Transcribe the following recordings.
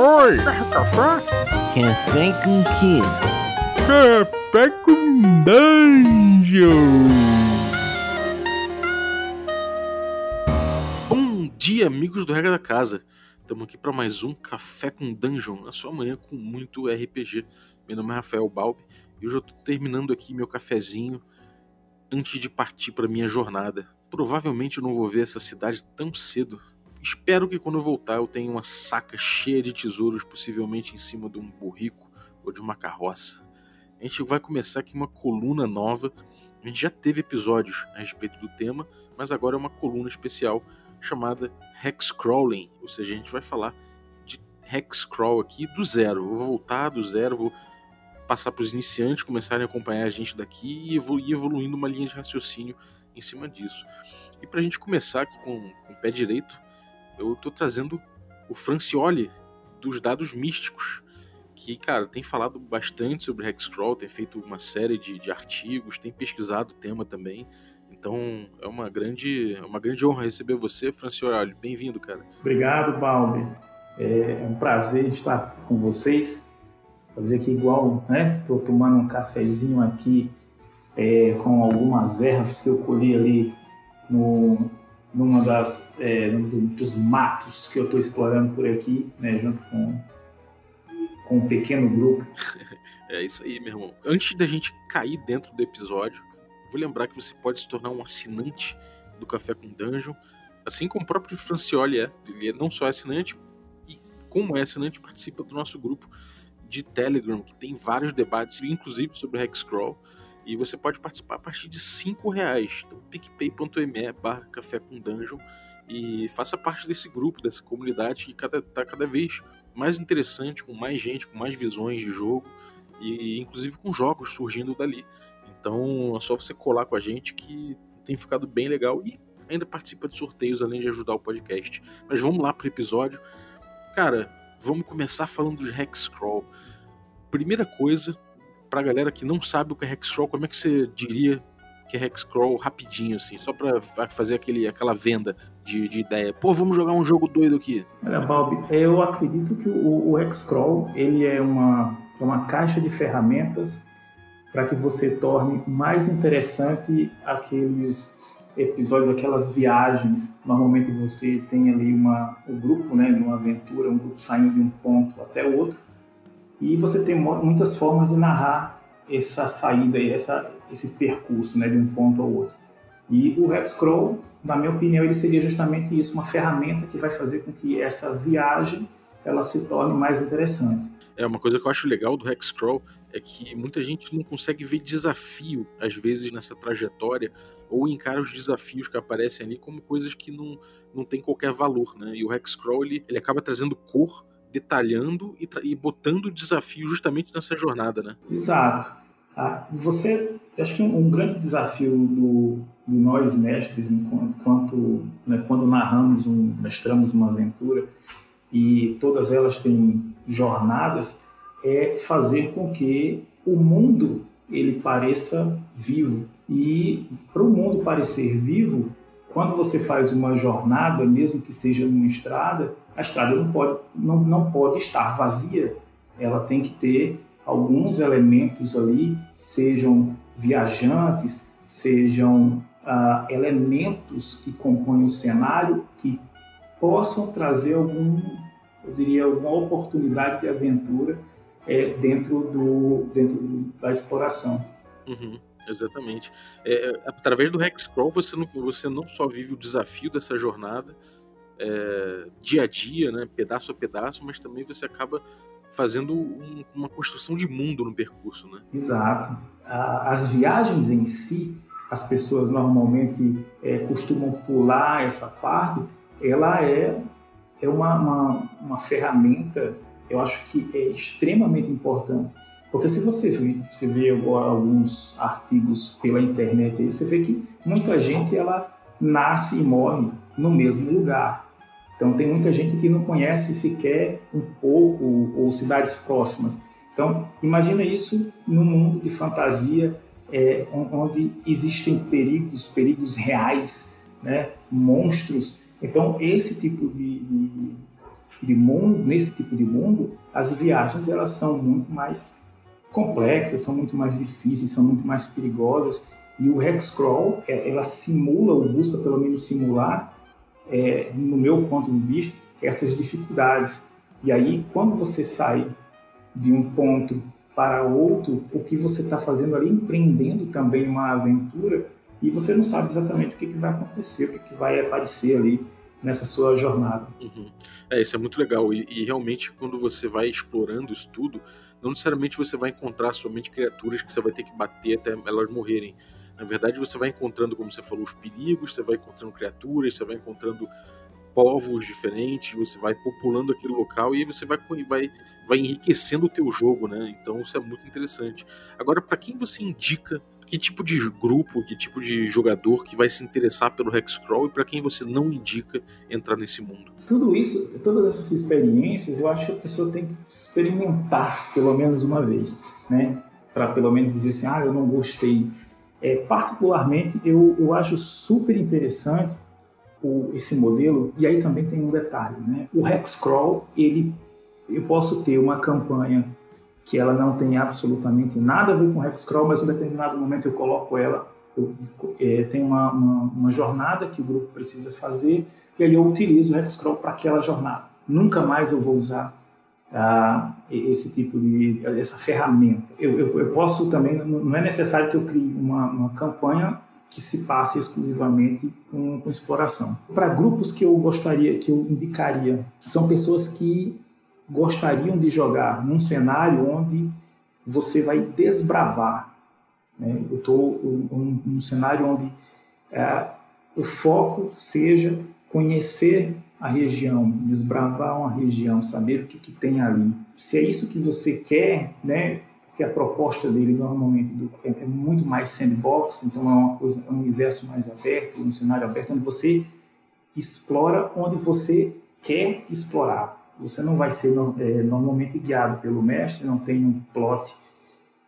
Oi! Quer café? Café com quê? Café com Dungeon! Bom dia, amigos do Regra da Casa. Estamos aqui para mais um Café com Dungeon, na sua manhã com muito RPG. Meu nome é Rafael Balbi e hoje eu estou terminando aqui meu cafezinho antes de partir para minha jornada. Provavelmente eu não vou ver essa cidade tão cedo. Espero que quando eu voltar eu tenha uma saca cheia de tesouros, possivelmente em cima de um burrico ou de uma carroça. A gente vai começar aqui uma coluna nova. A gente já teve episódios a respeito do tema, mas agora é uma coluna especial chamada Hexcrawling, ou seja, a gente vai falar de Hexcrawl aqui do zero. Eu vou voltar do zero, vou passar para os iniciantes começarem a acompanhar a gente daqui e ir evoluindo uma linha de raciocínio em cima disso. E para a gente começar aqui com, com o pé direito, eu estou trazendo o Francioli dos dados místicos, que, cara, tem falado bastante sobre Hexcrawl, tem feito uma série de, de artigos, tem pesquisado o tema também. Então é uma grande, é uma grande honra receber você, Francioli. Bem-vindo, cara. Obrigado, Balbi. É um prazer estar com vocês. Fazer aqui igual, né? Estou tomando um cafezinho aqui é, com algumas ervas que eu colhi ali no, numa das é, do, dos matos que eu estou explorando por aqui, né? Junto com, com um pequeno grupo. é isso aí, meu irmão. Antes da gente cair dentro do episódio, vou lembrar que você pode se tornar um assinante do Café com Dungeon, assim como o próprio Francioli é. Ele é não só assinante, e como é assinante, participa do nosso grupo de Telegram, que tem vários debates, inclusive sobre Hexcrawl, e você pode participar a partir de 5 reais. Então, picpay.me barra café com dungeon e faça parte desse grupo, dessa comunidade que está cada, vez mais interessante, com mais gente, com mais visões de jogo e inclusive com jogos surgindo dali. Então é só você colar com a gente que tem ficado bem legal e ainda participa de sorteios além de ajudar o podcast. Mas vamos lá pro episódio. Cara, vamos começar falando de Hexcrawl. Primeira coisa, pra galera que não sabe o que é Hexcrawl, como é que você diria que é Hexcrawl rapidinho, assim, só pra fazer aquele, aquela venda de, de ideia. Pô, vamos jogar um jogo doido aqui. Olha, Balbi, eu acredito que o, o Hexcrawl, ele é uma, é uma caixa de ferramentas para que você torne mais interessante aqueles episódios, aquelas viagens. Normalmente você tem ali uma, um grupo, né, numa aventura, um grupo saindo de um ponto até o outro, e você tem muitas formas de narrar essa saída, essa, esse percurso né, de um ponto ao outro. E o Hexcrawl, na minha opinião, ele seria justamente isso, uma ferramenta que vai fazer com que essa viagem ela se torne mais interessante. É uma coisa que eu acho legal do Hexcrawl é que muita gente não consegue ver desafio às vezes nessa trajetória ou encara os desafios que aparecem ali como coisas que não, não tem qualquer valor, né? E o Hexcrawl ele, ele acaba trazendo cor detalhando e, e botando o desafio justamente nessa jornada, né? Exato. Ah, você, acho que um, grande desafio do, do, nós mestres, enquanto né, quando narramos, um, mestramos uma aventura e todas elas têm jornadas, é fazer com que o mundo ele pareça vivo. E para o mundo parecer vivo, quando você faz uma jornada, mesmo que seja numa estrada, a estrada não pode, não, não pode estar vazia. Ela tem que ter alguns elementos ali, sejam viajantes, sejam ah, elementos que compõem o cenário que possam trazer algum, eu diria, alguma oportunidade de aventura é, dentro, do, dentro da exploração. Uhum, exatamente. É, é, através do Hexcrawl você não, você não só vive o desafio dessa jornada, é, dia a dia, né, pedaço a pedaço, mas também você acaba fazendo um, uma construção de mundo no percurso, né? Exato. As viagens em si, as pessoas normalmente é, costumam pular essa parte. Ela é é uma, uma, uma ferramenta, eu acho que é extremamente importante. Porque se você vê, você vê alguns artigos pela internet, você vê que muita gente ela nasce e morre no mesmo lugar. Então, tem muita gente que não conhece sequer um pouco ou cidades próximas. Então, imagina isso num mundo de fantasia é, onde existem perigos, perigos reais, né? monstros. Então, esse tipo de, de, de mundo, nesse tipo de mundo, as viagens elas são muito mais complexas, são muito mais difíceis, são muito mais perigosas. E o Hexcrawl, é, ela simula, ou busca pelo menos simular, é, no meu ponto de vista, essas dificuldades. E aí, quando você sai de um ponto para outro, o que você está fazendo ali, empreendendo também uma aventura, e você não sabe exatamente o que, que vai acontecer, o que, que vai aparecer ali nessa sua jornada. Uhum. É, isso é muito legal. E, e, realmente, quando você vai explorando isso tudo, não necessariamente você vai encontrar somente criaturas que você vai ter que bater até elas morrerem. Na verdade, você vai encontrando, como você falou, os perigos, você vai encontrando criaturas, você vai encontrando povos diferentes, você vai populando aquele local e você vai, vai, vai enriquecendo o teu jogo, né? Então isso é muito interessante. Agora, para quem você indica que tipo de grupo, que tipo de jogador que vai se interessar pelo Hexcrawl e para quem você não indica entrar nesse mundo? Tudo isso, todas essas experiências, eu acho que a pessoa tem que experimentar pelo menos uma vez, né? Para pelo menos dizer assim, ah, eu não gostei. É, particularmente, eu, eu acho super interessante o, esse modelo, e aí também tem um detalhe, né? O Hexcrawl, ele, eu posso ter uma campanha que ela não tem absolutamente nada a ver com Hexcrawl, mas em determinado momento eu coloco ela, eu, é, tem uma, uma, uma, jornada que o grupo precisa fazer, e aí eu utilizo o Hexcrawl para aquela jornada. Nunca mais eu vou usar esse tipo de essa ferramenta. Eu, eu, eu, posso também, não é necessário que eu crie uma, uma campanha que se passe exclusivamente com, com exploração. Para grupos que eu gostaria, que eu indicaria, são pessoas que gostariam de jogar num cenário onde você vai desbravar. Né? Eu estou num, num cenário onde é, o foco seja conhecer a região, desbravar uma região, saber o que, que tem ali. Se é isso que você quer, né? Porque a proposta dele normalmente é, é muito mais sandbox, então é uma coisa, é um universo mais aberto, um cenário aberto onde você explora onde você quer explorar. Você não vai ser é, normalmente guiado pelo mestre, não tem um plot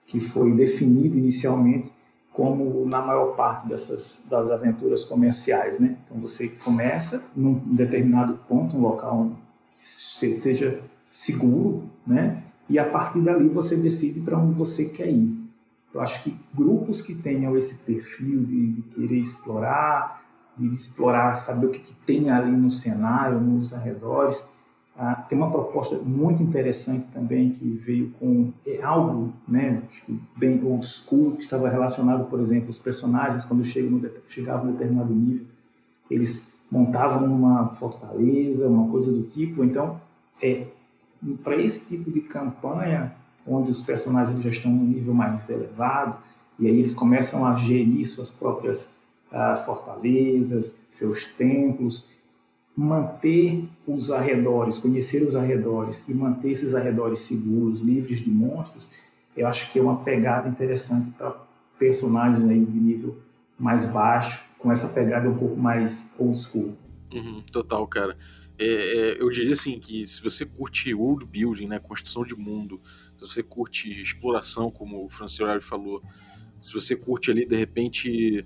que foi definido inicialmente como na maior parte dessas das aventuras comerciais, né? Então você começa num determinado ponto, um local onde seja seguro, né? E a partir dali você decide para onde você quer ir. Eu acho que grupos que tenham esse perfil de, de querer explorar, de explorar, saber o que, que tem ali no cenário, nos arredores, ah, tem uma proposta muito interessante também que veio com é, algo, né, acho que bem old school, que estava relacionado, por exemplo, os personagens quando chegam no, chegavam a um determinado nível, eles montavam uma fortaleza, uma coisa do tipo. Então, é, para esse tipo de campanha, onde os personagens já estão num nível mais elevado, e aí eles começam a gerir suas próprias ah, fortalezas, seus templos, manter os arredores, conhecer os arredores e manter esses arredores seguros, livres de monstros, eu acho que é uma pegada interessante para personagens aí de nível mais baixo, com essa pegada um pouco mais old school. Uhum, total, cara. É, é, eu diria assim que se você curte world building, né, construção de mundo, se você curte exploração, como o Francioli falou, se você curte ali de repente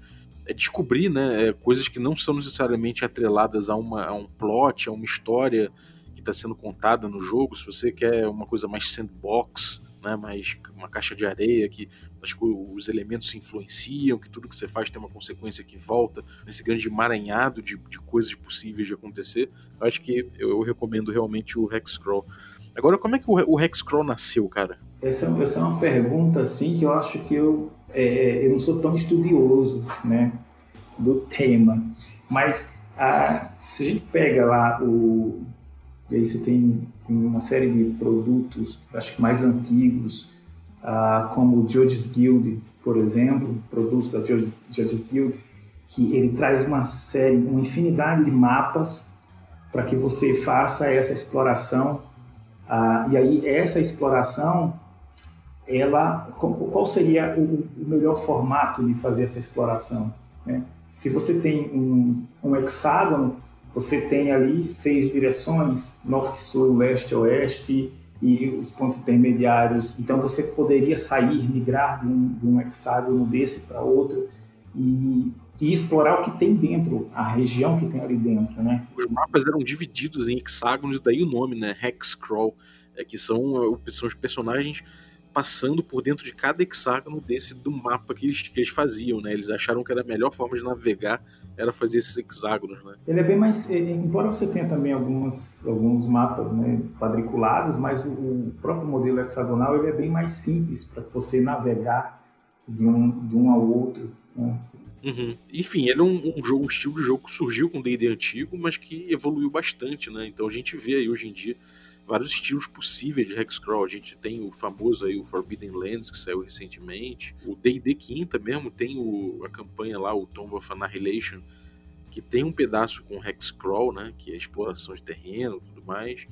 descobrir né, é, coisas que não são necessariamente atreladas a, uma, a um plot, a uma história que está sendo contada no jogo. Se você quer uma coisa mais sandbox, né, mais uma caixa de areia que os elementos se influenciam, que tudo que você faz tem uma consequência que volta nesse grande emaranhado de, de coisas possíveis de acontecer, eu acho que eu, eu recomendo realmente o Hexcrawl. Agora, como é que o, o Hexcrawl nasceu, cara? Essa, essa é uma pergunta assim que eu acho que eu é, eu não sou tão estudioso né, do tema, mas a, se a gente pega lá o. E aí você tem, tem uma série de produtos, acho que mais antigos, uh, como o Judges Guild, por exemplo, produtos da Judges, Guild, que ele traz uma série, uma infinidade de mapas para que você faça essa exploração. Uh, e aí essa exploração ela, qual seria o, melhor formato de fazer essa exploração? Né? Se você tem um, um hexágono, você tem ali seis direções, norte, sul, leste, oeste, e os pontos intermediários. Então você poderia sair, migrar de um, de um hexágono desse para outro. E, e explorar o que tem dentro, a região que tem ali dentro, né? Os mapas eram divididos em hexágonos, daí o nome, né? Hexcrawl, é que são, são os personagens passando por dentro de cada hexágono desse do mapa que eles, que eles faziam, né? Eles acharam que era a melhor forma de navegar era fazer esses hexágonos, né? Ele é bem mais, embora você tenha também algumas, alguns mapas, né, quadriculados, mas o, o próprio modelo hexagonal ele é bem mais simples para você navegar de um, de um ao outro. Né? Uhum. Enfim, ele é um, um, jogo, um estilo de jogo que surgiu com o D&D antigo, mas que evoluiu bastante, né? Então a gente vê aí hoje em dia vários estilos possíveis de hexcrawl. A gente tem o famoso aí o Forbidden Lands que saiu recentemente. O D&D quinta mesmo tem o, a campanha lá, o Tomb of Annihilation, que tem um pedaço com hexcrawl, né? Que é exploração de terreno, tudo mais.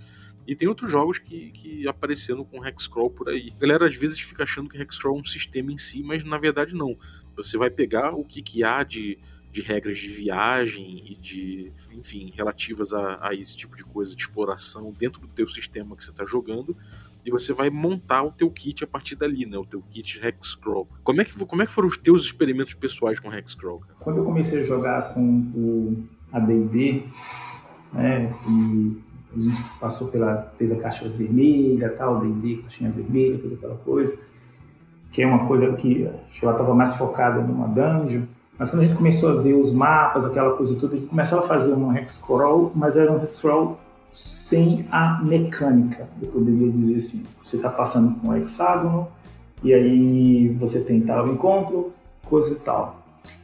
E tem outros jogos que, que apareceram com Hexcrawl por aí. A galera às vezes fica achando que Hexcrawl é um sistema em si, mas na verdade não. Você vai pegar o que, que há de, de regras de viagem e de, enfim, relativas a, a esse tipo de coisa de exploração dentro do teu sistema que você está jogando e você vai montar o teu kit a partir dali, né? O teu kit Hexcrawl. Como é que, como é que foram os teus experimentos pessoais com Hexcrawl? Quando eu comecei a jogar com o AD&D, né, e a gente passou pela teve a caixa vermelha, tal, D&D, caixinha vermelha, toda aquela coisa, que é uma coisa que acho que ela estava mais focada numa dungeon, mas quando a gente começou a ver os mapas, aquela coisa toda, a gente começava a fazer um hexcrawl, mas era um hexcrawl sem a mecânica, eu poderia dizer assim. Você está passando com um hexágono, e aí você tem tal encontro, coisa e tal.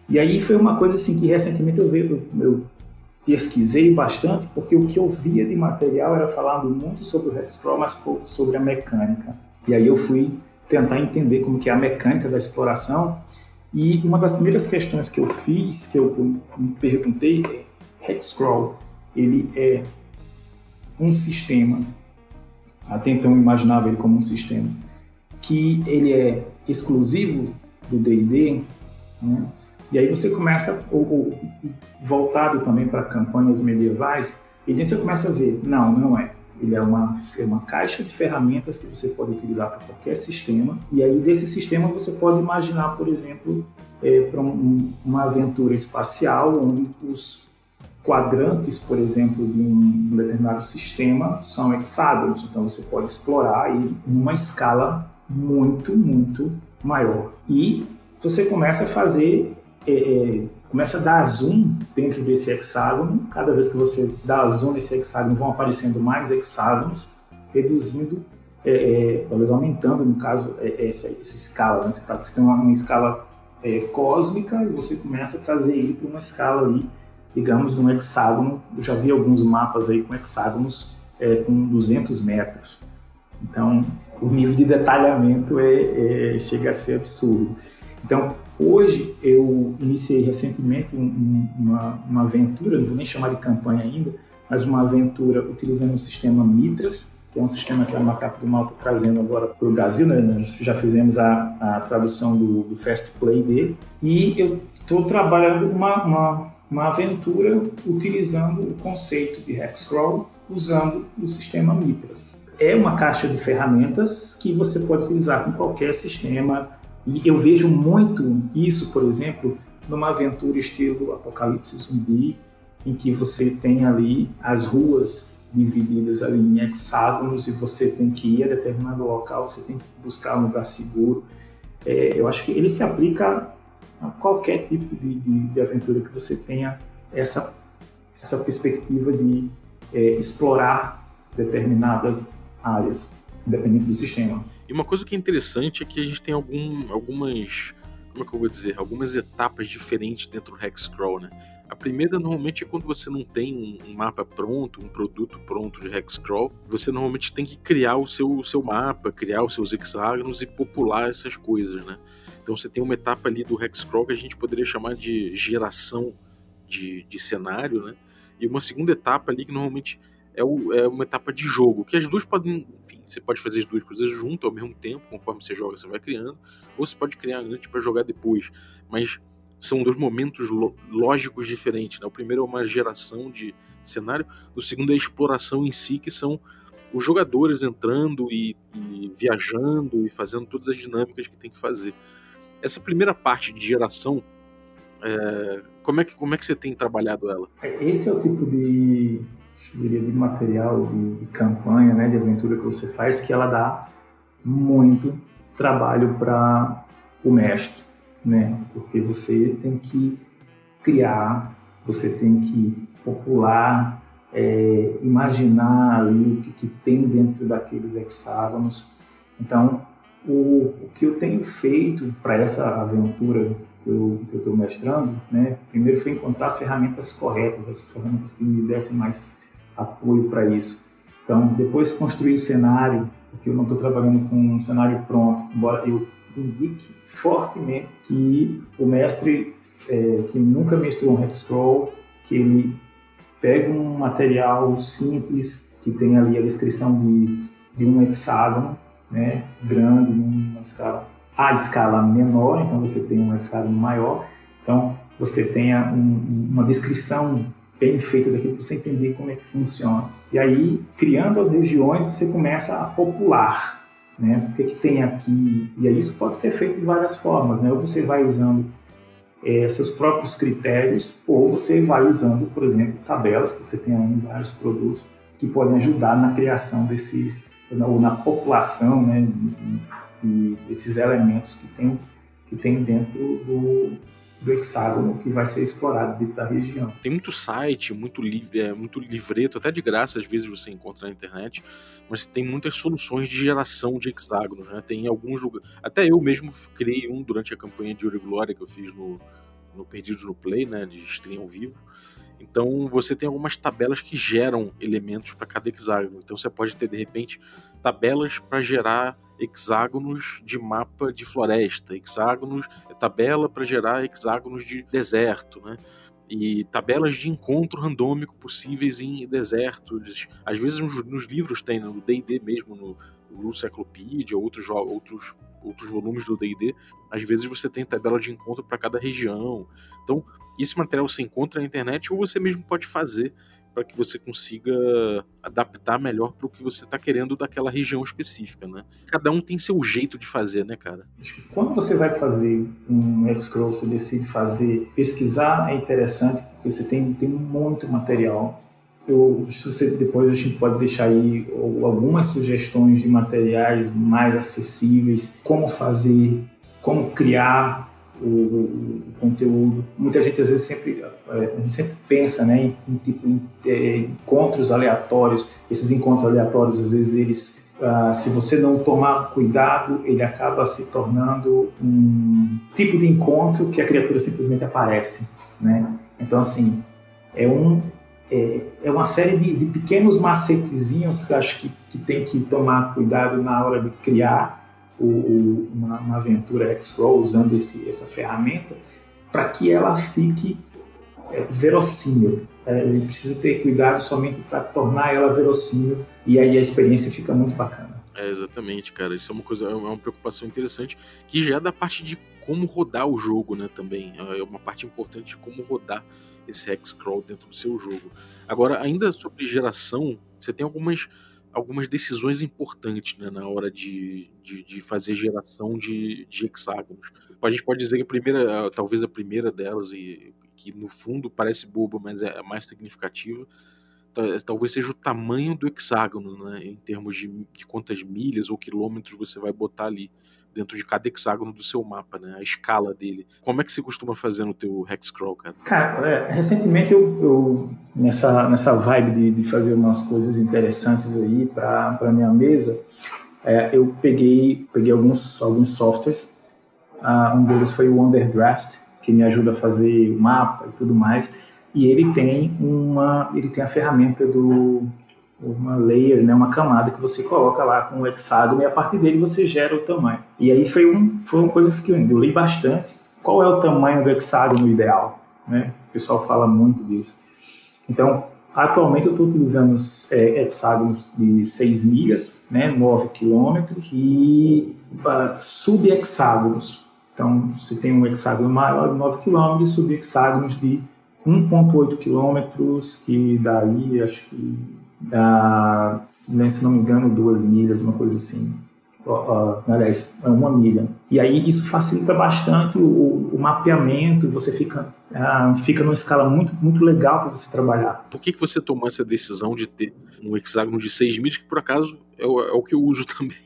E aí foi uma coisa assim que recentemente eu, eu, eu pesquisei bastante, porque o que eu via de material era falando muito sobre o Hexcrawl, mas pouco sobre a mecânica. E aí eu fui tentar entender como que é a mecânica da exploração, e uma das primeiras questões que eu fiz, que eu, me perguntei, é Hexcrawl, ele é um sistema, até então eu imaginava ele como um sistema, que ele é exclusivo do D&D, né? E aí você começa, ou, ou voltado também para campanhas medievais, e aí você começa a ver, não, não é. Ele é uma, é uma caixa de ferramentas que você pode utilizar para qualquer sistema. E aí desse sistema você pode imaginar, por exemplo, é, para um, uma aventura espacial onde os quadrantes, por exemplo, de um, determinado sistema são hexágonos. Então você pode explorar em uma escala muito, muito maior. E você começa a fazer é, é, começa a dar zoom dentro desse hexágono. Cada vez que você dá zoom nesse hexágono, vão aparecendo mais hexágonos, reduzindo, é, é, talvez aumentando, no caso, é, essa, essa escala. Né? Você, tá, você tem uma, uma escala é, cósmica e você começa a trazer ele para uma escala ali, digamos, de um hexágono. Eu já vi alguns mapas aí com hexágonos com 200 metros. Então, o nível de detalhamento é, é, chega a ser absurdo. Então, Hoje eu iniciei recentemente um, uma, uma aventura, não vou nem chamar de campanha ainda, mas uma aventura utilizando o sistema Mitras, que é um sistema que a Macaco do Mal está trazendo agora para o Brasil, né? nós já fizemos a, a tradução do, do, Fast Play dele, e eu estou trabalhando uma, uma, uma aventura utilizando o conceito de Hexcrawl usando o sistema Mitras. É uma caixa de ferramentas que você pode utilizar com qualquer sistema e eu vejo muito isso, por exemplo, numa aventura estilo Apocalipse Zumbi, em que você tem ali as ruas divididas ali em hexágonos e você tem que ir a determinado local, você tem que buscar um lugar seguro. É, eu acho que ele se aplica a qualquer tipo de, de, de aventura que você tenha essa, essa perspectiva de é, explorar determinadas áreas, independente do sistema. E uma coisa que é interessante é que a gente tem algum, algumas. Como é que eu vou dizer? Algumas etapas diferentes dentro do Hexcrawl, né? A primeira normalmente é quando você não tem um, mapa pronto, um produto pronto de Hexcrawl. Você normalmente tem que criar o seu, o seu mapa, criar os seus hexágonos e popular essas coisas, né? Então você tem uma etapa ali do Hexcrawl que a gente poderia chamar de geração de, de cenário, né? E uma segunda etapa ali que normalmente é, o, é, uma etapa de jogo, que as duas podem, enfim, você pode fazer as duas coisas junto ao mesmo tempo, conforme você joga, você vai criando, ou você pode criar antes para jogar depois, mas são dois momentos lógicos diferentes, né? O primeiro é uma geração de cenário, o segundo é a exploração em si, que são os jogadores entrando e, e viajando e fazendo todas as dinâmicas que tem que fazer. Essa primeira parte de geração É, como, é que, como é que você tem trabalhado ela? Esse é o tipo de, diria, de material, de, de campanha, né, de aventura que você faz, que ela dá muito trabalho para o mestre, né? Porque você tem que criar, você tem que popular, é, imaginar ali o que, que, tem dentro daqueles hexágonos. Então, o, o que eu tenho feito para essa aventura que eu estou mestrando, né, primeiro foi encontrar as ferramentas corretas, as ferramentas que me dessem mais apoio para isso. Então, depois construir o cenário, porque eu não estou trabalhando com um cenário pronto, embora eu indique fortemente que o mestre é, que nunca mestrou um Hexcrawl, que ele pegue um material simples que tem ali a descrição de, de um hexágono, né, grande, escala a escala menor, então você tem um hexágono maior, então você tenha um, uma descrição bem feita daquilo para você entender como é que funciona. E aí, criando as regiões, você começa a popular, né? O que, que tem aqui? E aí isso pode ser feito de várias formas, né? Ou você vai usando é, seus próprios critérios, ou você vai usando, por exemplo, tabelas que você tem aí em vários produtos que podem ajudar na criação desses, ou na população, né? De, desses elementos que tem, que tem dentro do, do hexágono que vai ser explorado dentro da região. Tem muito site, muito, livre, é, muito livreto, até de graça às vezes você encontra na internet, mas tem muitas soluções de geração de hexágonos. Né? Tem alguns lugares. Até eu mesmo criei um durante a campanha de Ouro Glória que eu fiz no, no Perdidos no Play, né, de stream ao vivo. Então você tem algumas tabelas que geram elementos para cada hexágono. Então você pode ter de repente tabelas para gerar hexágonos de mapa de floresta, hexágonos, tabela para gerar hexágonos de deserto, né? E tabelas de encontro randômico possíveis em desertos. Às vezes nos, nos livros tem, no D&D mesmo, no, no Cyclopedia, outros, outros, outros volumes do D&D, às vezes você tem tabela de encontro para cada região. Então, esse material você encontra na internet ou você mesmo pode fazer para que você consiga adaptar melhor para o que você está querendo daquela região específica, né? Cada um tem seu jeito de fazer, né, cara? Quando você vai fazer um X-Scroll, você decide fazer, pesquisar é interessante porque você tem, tem muito material. Eu, você, depois a gente pode deixar aí algumas sugestões de materiais mais acessíveis, como fazer, como criar o, o, conteúdo. Muita gente às vezes sempre, é, a gente sempre pensa né, em, tipo, em, encontros aleatórios. Esses encontros aleatórios, às vezes, eles, ah, se você não tomar cuidado, ele acaba se tornando um tipo de encontro que a criatura simplesmente aparece. Né? Então, assim, é, um, é, é uma série de, de pequenos macetezinhos que acho que, que tem que tomar cuidado na hora de criar o, o, uma, uma, aventura X-Roll usando esse, essa ferramenta para que ela fique é, verossímil. É, ele precisa ter cuidado somente para tornar ela verossímil e aí a experiência fica muito bacana. É, exatamente, cara. Isso é uma coisa, é uma preocupação interessante que já é da parte de como rodar o jogo, né, também. É uma parte importante de como rodar esse X-Crawl dentro do seu jogo. Agora, ainda sobre geração, você tem algumas algumas decisões importantes né, na hora de, de, de, fazer geração de, de hexágonos. A gente pode dizer que a primeira, talvez a primeira delas, e que no fundo parece boba, mas é mais significativa, talvez seja o tamanho do hexágono, né, em termos de, de quantas milhas ou quilômetros você vai botar ali dentro de cada hexágono do seu mapa, né? A escala dele. Como é que você costuma fazer no teu Hexcrawl, cara? Cara, é, recentemente eu, eu, nessa, nessa vibe de, de fazer umas coisas interessantes aí para minha mesa, é, eu peguei, peguei alguns, alguns softwares. Uh, um deles foi o Underdraft, que me ajuda a fazer o mapa e tudo mais. E ele tem uma, ele tem a ferramenta do uma layer, né, uma camada que você coloca lá com o hexágono e a partir dele você gera o tamanho. E aí foi um, foram coisas que eu li bastante. Qual é o tamanho do hexágono ideal? Né? O pessoal fala muito disso. Então, atualmente eu estou utilizando é, hexágonos de 6 milhas, né, 9 quilômetros, e sub-hexágonos. Então, você tem um hexágono maior de 9 km e sub-hexágonos de 1,8 quilômetros, que daí acho que dá, se não me engano, duas milhas, uma coisa assim. aliás, é uma milha. E aí isso facilita bastante o, o mapeamento, você fica, uh, fica numa escala muito, muito legal para você trabalhar. Por que, que você tomou essa decisão de ter um hexágono de 6 milhas, que por acaso é o, é o que eu uso também?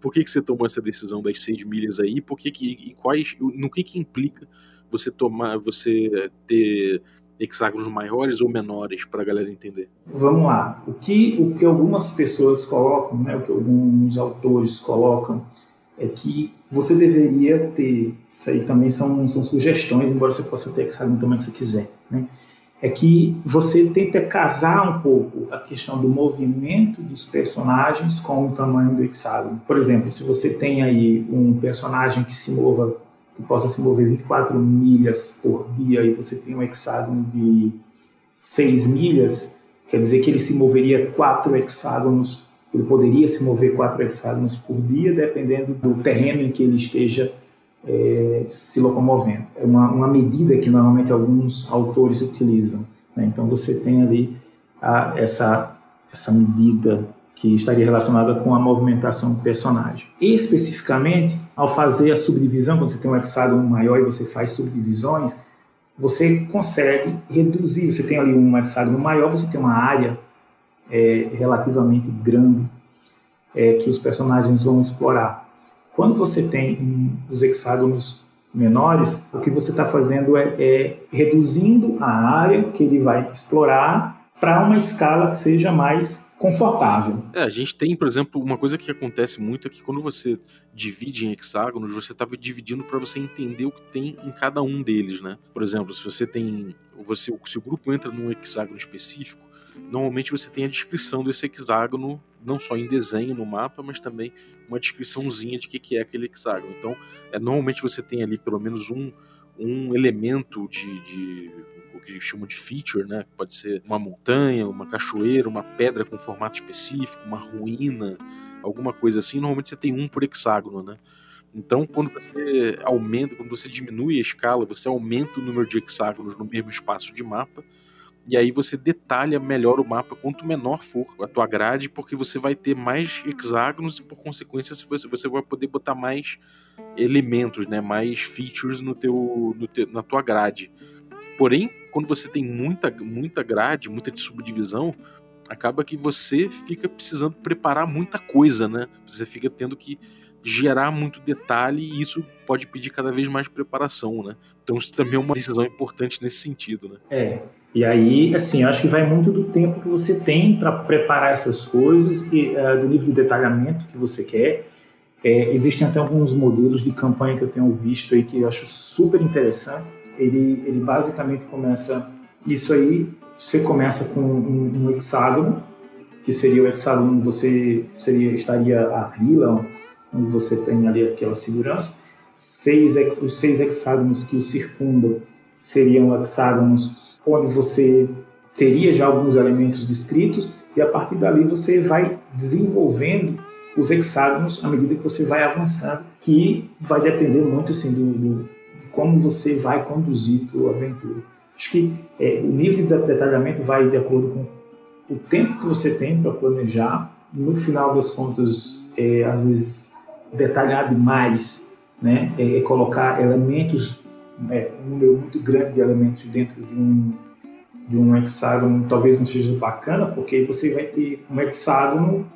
Por que, que você tomou essa decisão das 6 milhas aí? Por que que, e quais, no que, que implica você tomar, você ter hexágonos maiores ou menores para a galera entender? Vamos lá. O que, o que algumas pessoas colocam, né, o que alguns autores colocam, é que você deveria ter, isso aí também são, são sugestões, embora você possa ter hexágono também que você quiser, né? é que você tenta casar um pouco a questão do movimento dos personagens com o tamanho do hexágono. Por exemplo, se você tem aí um personagem que se mova que possa se mover 24 milhas por dia e você tem um hexágono de 6 milhas, quer dizer que ele se moveria 4 hexágonos, ele poderia se mover 4 hexágonos por dia, dependendo do terreno em que ele esteja é, se locomovendo. É uma, uma, medida que normalmente alguns autores utilizam. Né? Então você tem ali a, essa, essa medida que estaria relacionada com a movimentação do personagem. Especificamente, ao fazer a subdivisão, quando você tem um hexágono maior e você faz subdivisões, você consegue reduzir. Você tem ali um hexágono maior, você tem uma área é, relativamente grande é, que os personagens vão explorar. Quando você tem um, os hexágonos menores, o que você está fazendo é, é reduzindo a área que ele vai explorar para uma escala que seja mais confortável. É, a gente tem, por exemplo, uma coisa que acontece muito é que quando você divide em hexágonos, você estava dividindo para você entender o que tem em cada um deles, né? Por exemplo, se você tem, você, se o grupo entra num hexágono específico, normalmente você tem a descrição desse hexágono, não só em desenho no mapa, mas também uma descriçãozinha de o que, que é aquele hexágono. Então, é, normalmente você tem ali pelo menos um, um elemento de, de o que chamam de feature, né? Pode ser uma montanha, uma cachoeira, uma pedra com formato específico, uma ruína, alguma coisa assim. Normalmente você tem um por hexágono, né? Então, quando você aumenta, quando você diminui a escala, você aumenta o número de hexágonos no mesmo espaço de mapa, e aí você detalha melhor o mapa quanto menor for a tua grade, porque você vai ter mais hexágonos e por consequência você vai poder botar mais elementos, né, mais features no teu, no teu, na tua grade. Porém, quando você tem muita, muita grade, muita subdivisão, acaba que você fica precisando preparar muita coisa, né? Você fica tendo que gerar muito detalhe e isso pode pedir cada vez mais preparação, né? Então isso também é uma decisão importante nesse sentido, né? É. E aí, assim, eu acho que vai muito do tempo que você tem para preparar essas coisas e uh, do nível de detalhamento que você quer. É, existem até alguns modelos de campanha que eu tenho visto aí que eu acho super interessante ele, ele basicamente começa isso aí. Você começa com um, um hexágono, que seria o hexágono onde você seria, estaria a vila, onde você tem ali aquela segurança. Seis, os seis hexágonos que o circundam seriam hexágonos onde você teria já alguns elementos descritos, e a partir dali você vai desenvolvendo os hexágonos à medida que você vai avançando, que vai depender muito assim, do, do como você vai conduzir a aventura. Acho que é, o nível de detalhamento vai de acordo com o tempo que você tem para planejar. No final das contas, é, às vezes, detalhar demais, né? É, é colocar elementos, é, um número muito grande de elementos dentro de um, de um hexágono, talvez não seja bacana, porque você vai ter um hexágono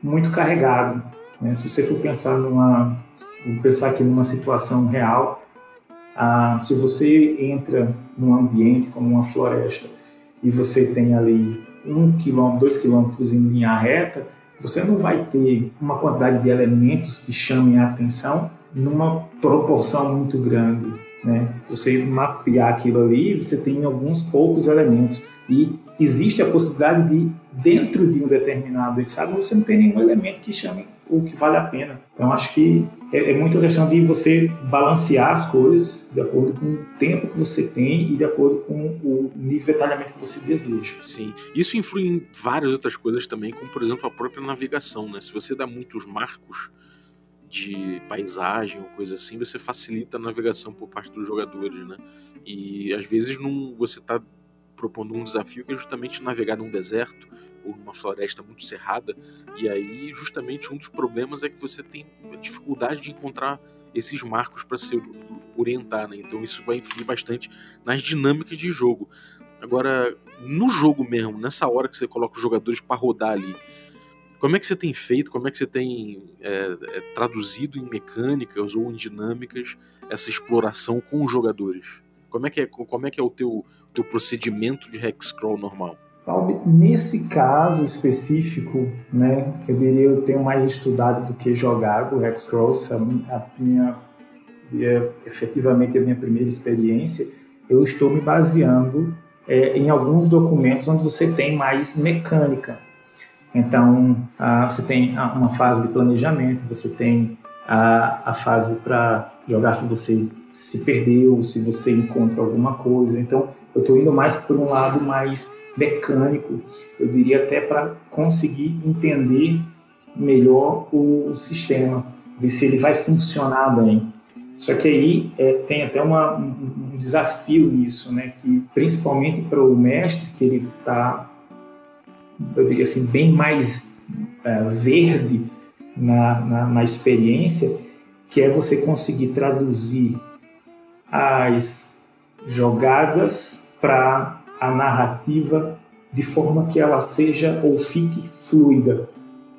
muito carregado. Né? Se você for pensar numa, pensar aqui numa situação real, ah, se você entra num ambiente como uma floresta e você tem ali um quilômetro, dois quilômetros em linha reta, você não vai ter uma quantidade de elementos que chamem a atenção numa proporção muito grande. Né? Se você mapear aquilo ali, você tem alguns poucos elementos. E existe a possibilidade de, dentro de um determinado hexágono, você não tem nenhum elemento que chame o que vale a pena. Então, acho que é, é muito questão de você balancear as coisas de acordo com o tempo que você tem e de acordo com o nível de detalhamento que você deseja. Sim, isso influi em várias outras coisas também, como por exemplo a própria navegação, né? Se você dá muitos marcos de paisagem ou coisa assim, você facilita a navegação por parte dos jogadores, né? E às vezes não, você está propondo um desafio que é justamente navegar num deserto ou numa floresta muito cerrada, e aí justamente um dos problemas é que você tem dificuldade de encontrar esses marcos para se orientar, né? Então isso vai influir bastante nas dinâmicas de jogo. Agora, no jogo mesmo, nessa hora que você coloca os jogadores para rodar ali, como é que você tem feito, como é que você tem é, é, traduzido em mecânicas ou em dinâmicas essa exploração com os jogadores? Como é que é, como é, que é o teu, teu procedimento de hexcrawl normal? Nesse caso específico, né, eu diria eu tenho mais estudado do que jogado o hexcrawl, a minha, é, efetivamente a minha primeira experiência, eu estou me baseando é, em alguns documentos onde você tem mais mecânica. Então, ah, você tem uma fase de planejamento, você tem a, a fase para jogar se você se perdeu, se você encontra alguma coisa. Então, eu estou indo mais por um lado mais mecânico, eu diria até para conseguir entender melhor o, sistema, ver se ele vai funcionar bem. Só que aí é, tem até uma, um, um, desafio nisso, né? Que principalmente para o mestre que ele está, eu diria assim, bem mais é, verde na, na, na experiência, que é você conseguir traduzir as jogadas para a narrativa de forma que ela seja ou fique fluida,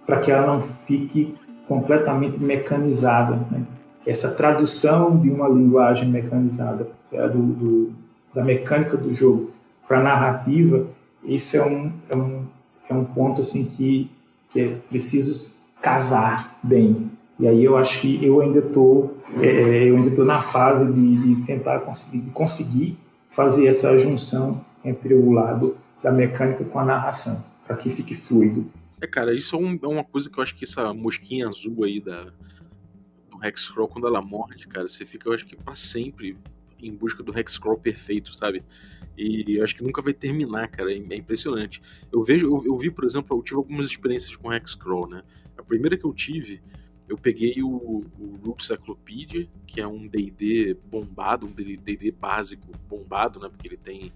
para que ela não fique completamente mecanizada. Né? Essa tradução de uma linguagem mecanizada, é, do, do, da mecânica do jogo para a narrativa, isso é um, é um, é um ponto assim que, que é preciso casar bem. E aí eu acho que eu ainda estou é, eu ainda na fase de, de tentar conseguir, conseguir fazer essa junção entre o lado da mecânica com a narração, para que fique fluido. É, cara, isso é, um, é, uma coisa que eu acho que essa mosquinha azul aí da, do Hexcrawl, quando ela morde, cara, você fica, eu acho que para sempre em busca do Hexcrawl perfeito, sabe? E eu acho que nunca vai terminar, cara. É, impressionante. Eu vejo, eu, eu, vi, por exemplo, eu tive algumas experiências com Hexcrawl, né? A primeira que eu tive, eu peguei o, o Rook Cyclopedia, que é um D&D bombado, um D&D básico bombado, né? Porque ele tem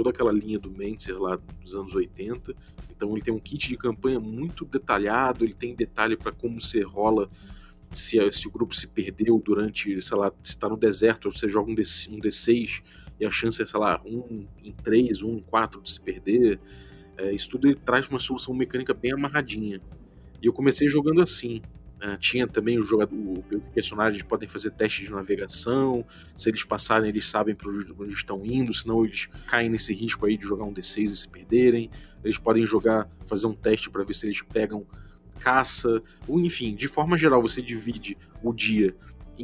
toda aquela linha do Mentzer lá dos anos 80. Então ele tem um kit de campanha muito detalhado, ele tem detalhe para como você rola se, se, o grupo se perdeu durante, sei lá, se está no deserto, você joga um, D, um D6 e a chance é, sei lá, 1 em 3, 1 em 4 de se perder. É, isso tudo ele traz uma solução mecânica bem amarradinha. E eu comecei jogando assim. Uh, tinha também o jogador, os personagens podem fazer testes de navegação. Se eles passarem, eles sabem para onde estão indo, senão eles caem nesse risco aí de jogar um D6 e se perderem. Eles podem jogar, fazer um teste para ver se eles pegam caça, ou enfim, de forma geral, você divide o dia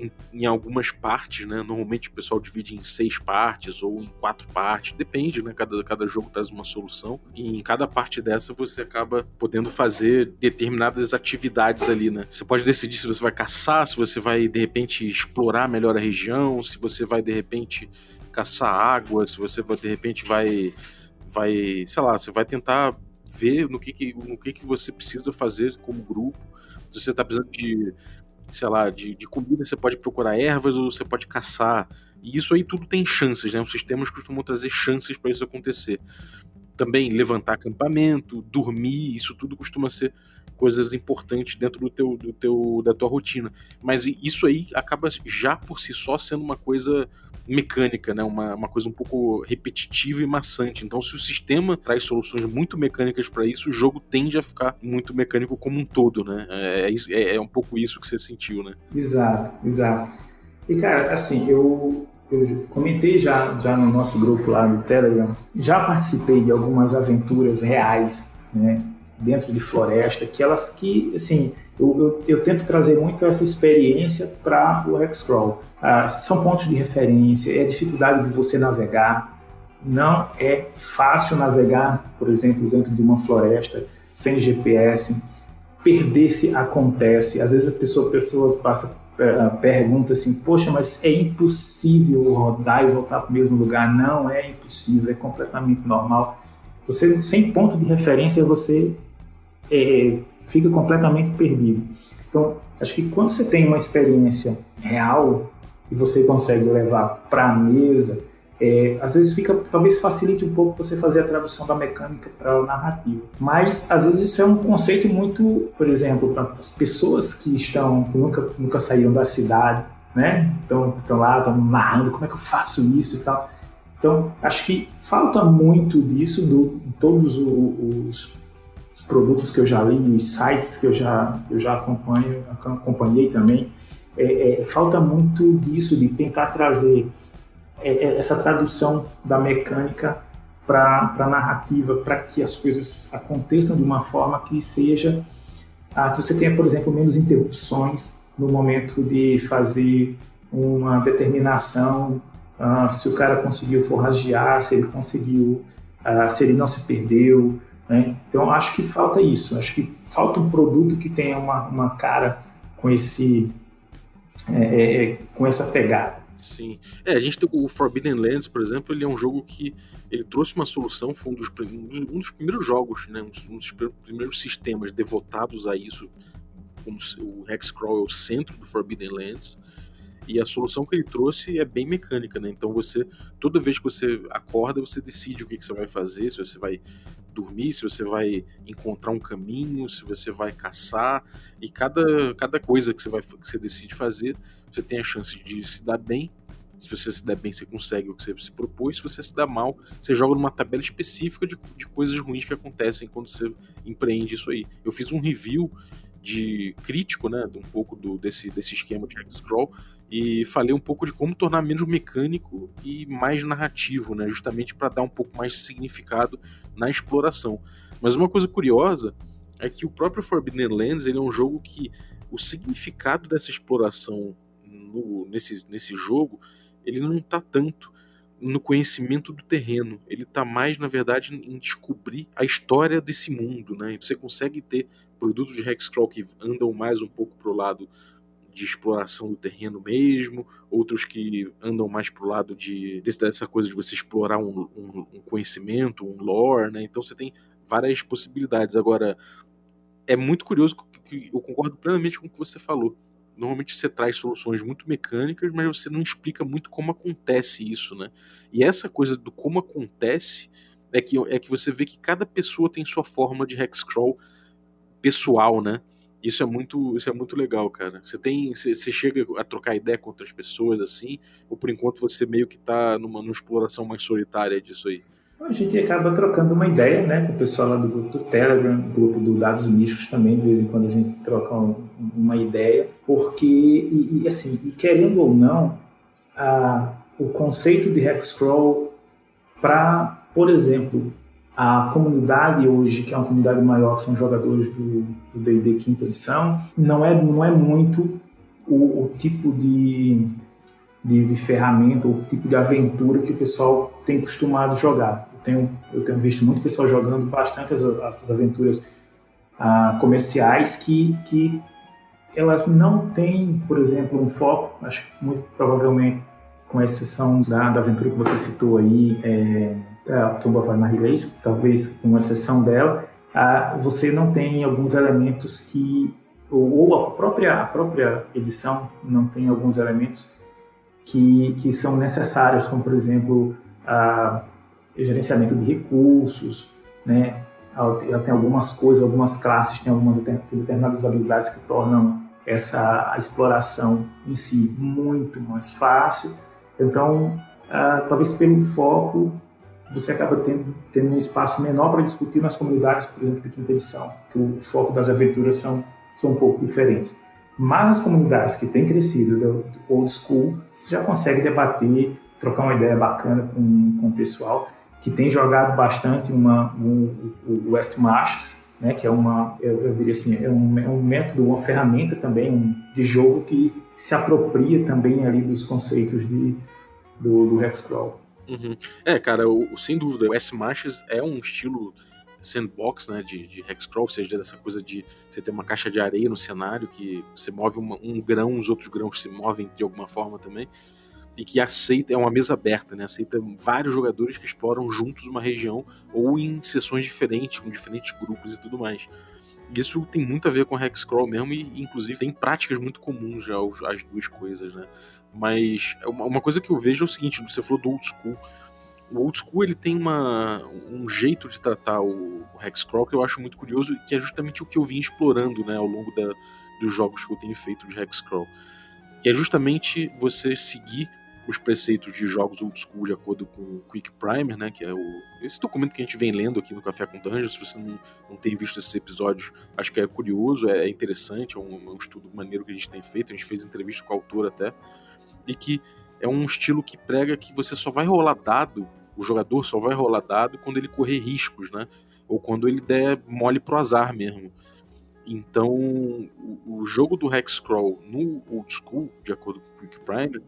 em, em, algumas partes, né? Normalmente o pessoal divide em seis partes ou em quatro partes, depende, né? Cada, cada jogo traz uma solução. E em cada parte dessa você acaba podendo fazer determinadas atividades ali, né? Você pode decidir se você vai caçar, se você vai de repente explorar melhor a região, se você vai de repente caçar água, se você de repente vai vai, sei lá, você vai tentar ver no que, que no que, que você precisa fazer como grupo. Se você está precisando de sei lá, de, de comida, você pode procurar ervas ou você pode caçar. E isso aí tudo tem chances, né? Os sistemas costumam trazer chances para isso acontecer. Também levantar acampamento, dormir, isso tudo costuma ser coisas importantes dentro do teu, do teu, da tua rotina. Mas isso aí acaba já por si só sendo uma coisa mecânica, né? Uma, uma coisa um pouco repetitiva e maçante. Então, se o sistema traz soluções muito mecânicas para isso, o jogo tende a ficar muito mecânico como um todo, né? É, é, é um pouco isso que você sentiu, né? Exato, exato. E, cara, assim, eu eu comentei já, já no nosso grupo lá no Telegram, já participei de algumas aventuras reais, né, dentro de floresta, que elas que, assim, eu, eu, eu tento trazer muito essa experiência para o Hexcrawl. Ah, são pontos de referência, é a dificuldade de você navegar. Não é fácil navegar, por exemplo, dentro de uma floresta sem GPS. Perder-se acontece. Às vezes a pessoa, a pessoa passa é, pergunta assim, poxa, mas é impossível rodar e voltar para o mesmo lugar. Não é impossível, é completamente normal. Você sem ponto de referência você é, fica completamente perdido. Então, acho que quando você tem uma experiência real e você consegue levar para a mesa, é, às vezes fica, talvez facilite um pouco você fazer a tradução da mecânica para a narrativa. Mas às vezes isso é um conceito muito, por exemplo, para as pessoas que estão, que nunca, nunca saíram da cidade, né? Então estão lá, estão narrando como é que eu faço isso e tal. Então acho que falta muito disso do todos os, os produtos que eu já li, os sites que eu já eu já acompanho, acompanhei também. É, é, falta muito disso de tentar trazer é, é, essa tradução da mecânica para a narrativa, para que as coisas aconteçam de uma forma que seja ah, que você tenha, por exemplo, menos interrupções no momento de fazer uma determinação, ah, se o cara conseguiu forragear, se ele conseguiu, ah, se ele não se perdeu. Né? Então, acho que falta isso. Acho que falta um produto que tenha uma, uma cara com esse é, é com essa pegada. Sim. É, a gente tem o Forbidden Lands, por exemplo, ele é um jogo que ele trouxe uma solução, foi um dos, um dos primeiros jogos, né, um dos primeiros sistemas devotados a isso, como o Hexcrawl é o centro do Forbidden Lands, e a solução que ele trouxe é bem mecânica, né? Então você, toda vez que você acorda, você decide o que, que você vai fazer, se você vai dormir, se você vai encontrar um caminho, se você vai caçar, e cada, cada coisa que você, vai, que você decide fazer, você tem a chance de se dar bem. Se você se der bem, você consegue o que você se propôs. Se você se dá mal, você joga numa tabela específica de, de coisas ruins que acontecem quando você empreende isso aí. Eu fiz um review de crítico, né, de um pouco do, desse, desse esquema de X-Scroll e falei um pouco de como tornar menos mecânico e mais narrativo, né, justamente para dar um pouco mais de significado na exploração. Mas uma coisa curiosa é que o próprio Forbidden Lands ele é um jogo que o significado dessa exploração no, nesse, nesse jogo, ele não está tanto no conhecimento do terreno. Ele está mais, na verdade, em descobrir a história desse mundo. Né? Você consegue ter produtos de Hexcrawl que andam mais um pouco para o lado de exploração do terreno mesmo, outros que andam mais para o lado de dessa coisa de você explorar um, um, um conhecimento, um lore, né? Então você tem várias possibilidades. Agora, é muito curioso que eu concordo plenamente com o que você falou normalmente você traz soluções muito mecânicas, mas você não explica muito como acontece isso, né? E essa coisa do como acontece é que, é que você vê que cada pessoa tem sua forma de hexcrawl pessoal, né? Isso é muito, isso é muito legal, cara. Você tem, você, você chega a trocar ideia com outras pessoas assim, ou por enquanto você meio que tá numa, numa exploração mais solitária disso aí? A gente acaba trocando uma ideia né, com o pessoal lá do grupo do Telegram, grupo do Dados Místicos também, de vez em quando a gente troca uma ideia, porque, e, e assim, e querendo ou não, a, o conceito de Hexcrawl para, por exemplo, a comunidade hoje, que é uma comunidade maior, que são jogadores do D&D quinta edição, não é, não é muito o, o tipo de de, de ferramenta ou tipo de aventura que o pessoal tem costumado jogar. Eu tenho, eu tenho visto muito pessoal jogando bastante as, essas aventuras ah, comerciais que, que elas não têm, por exemplo, um foco, acho que muito provavelmente, com exceção da, da aventura que você citou aí, é a Tomb of Annihilation, talvez com exceção dela, ah, você não tem alguns elementos que, ou, ou a, própria, a própria edição não tem alguns elementos que, que são necessárias, como por exemplo a, gerenciamento de recursos, né? Ela tem algumas coisas, algumas classes têm algumas tem determinadas habilidades que tornam essa a exploração em si muito mais fácil. Então, talvez pelo foco você acaba tendo, tendo um espaço menor para discutir nas comunidades, por exemplo, de quinta edição, que o foco das aventuras são, são um pouco diferentes. Mas as comunidades que têm crescido do, old school, você já consegue debater, trocar uma ideia bacana com, com o pessoal que tem jogado bastante uma, um, o West Marches, né, que é uma, eu, eu diria assim, é um, é um, método, uma ferramenta também um, de jogo que se apropria também ali dos conceitos de, do, do Hexcrawl. Uhum. É, cara, o, sem dúvida, o West Marches é um estilo sandbox, né, de, de hexcrawl, ou seja, dessa coisa de você ter uma caixa de areia no cenário que você move uma, um grão, os outros grãos se movem de alguma forma também, e que aceita, é uma mesa aberta, né, aceita vários jogadores que exploram juntos uma região ou em sessões diferentes, com diferentes grupos e tudo mais. Isso tem muito a ver com Hexcrawl mesmo e, inclusive, tem práticas muito comuns já as duas coisas, né? Mas uma coisa que eu vejo é o seguinte, você falou do old school. O old school ele tem uma, um jeito de tratar o, o Hexcrawl que eu acho muito curioso, que é justamente o que eu vim explorando né, ao longo da, dos jogos que eu tenho feito de Hexcrawl. Que é justamente você seguir os preceitos de jogos old school de acordo com o Quick Primer, né, que é o, esse documento que a gente vem lendo aqui no Café com Dungeons. Se você não, não tem visto esses episódios, acho que é curioso, é, é interessante, é um, é um, estudo maneiro que a gente tem feito. A gente fez entrevista com o autor até, e que é um estilo que prega que você só vai rolar dado, o jogador só vai rolar dado quando ele correr riscos, né, ou quando ele der mole pro azar mesmo. Então, o, jogo do Hexcrawl no old school, de acordo com o Quick Primer,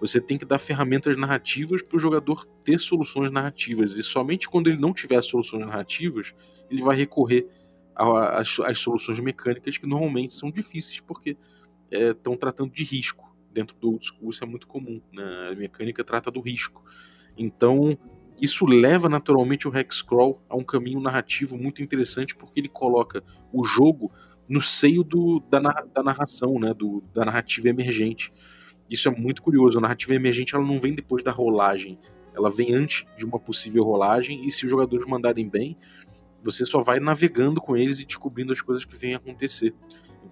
você tem que dar ferramentas narrativas para o jogador ter soluções narrativas. E somente quando ele não tiver soluções narrativas, ele vai recorrer às soluções mecânicas que normalmente são difíceis, porque estão é, tratando de risco. Dentro do old school isso é muito comum. Né? A mecânica trata do risco. Então, isso leva naturalmente o Hexcrawl a um caminho narrativo muito interessante, porque ele coloca o jogo no seio do, da, da narração, né? do, da narrativa emergente. Isso é muito curioso. A narrativa emergente ela não vem depois da rolagem, ela vem antes de uma possível rolagem, e se os jogadores mandarem bem, você só vai navegando com eles e descobrindo as coisas que vêm acontecer.